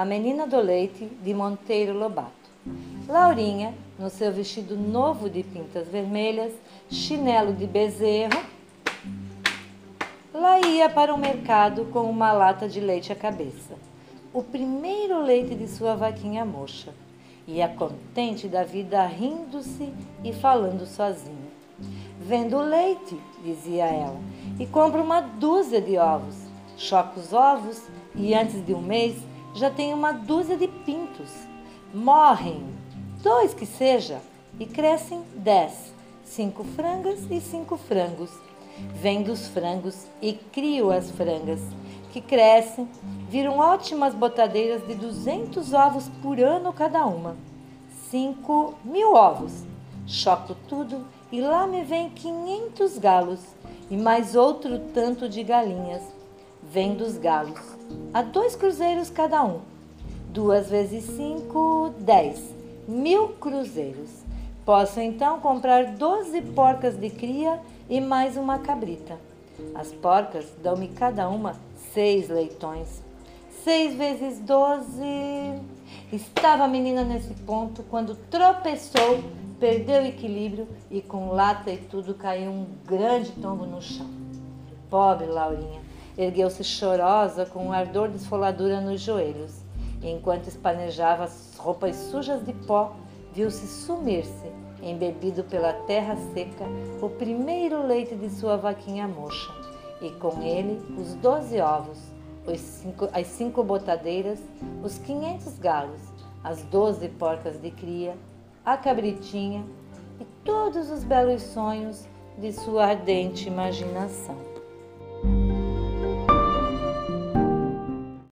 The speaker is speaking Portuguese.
A Menina do Leite, de Monteiro Lobato. Laurinha, no seu vestido novo de pintas vermelhas, chinelo de bezerro, lá ia para o mercado com uma lata de leite à cabeça. O primeiro leite de sua vaquinha mocha. Ia contente da vida, rindo-se e falando sozinha. Vendo leite, dizia ela, e compro uma dúzia de ovos. Choco os ovos e antes de um mês já tenho uma dúzia de pintos. Morrem, dois que seja, e crescem dez, cinco frangas e cinco frangos. Vendo os frangos e crio as frangas, que crescem, viram ótimas botadeiras de duzentos ovos por ano cada uma. Cinco mil ovos. Choco tudo e lá me vem quinhentos galos e mais outro tanto de galinhas. Vendo os galos, a dois cruzeiros cada um. Duas vezes cinco, dez. Mil cruzeiros. Posso então comprar doze porcas de cria e mais uma cabrita. As porcas dão-me cada uma seis leitões. Seis vezes doze. Estava a menina nesse ponto quando tropeçou, perdeu o equilíbrio e com lata e tudo caiu um grande tombo no chão. Pobre Laurinha, ergueu-se chorosa com um ardor de esfoladura nos joelhos. E enquanto espanejava as roupas sujas de pó, viu-se sumir-se, embebido pela terra seca, o primeiro leite de sua vaquinha mocha, e com ele os doze ovos, cinco, as cinco botadeiras, os quinhentos galos, as doze porcas de cria, a cabritinha e todos os belos sonhos de sua ardente imaginação.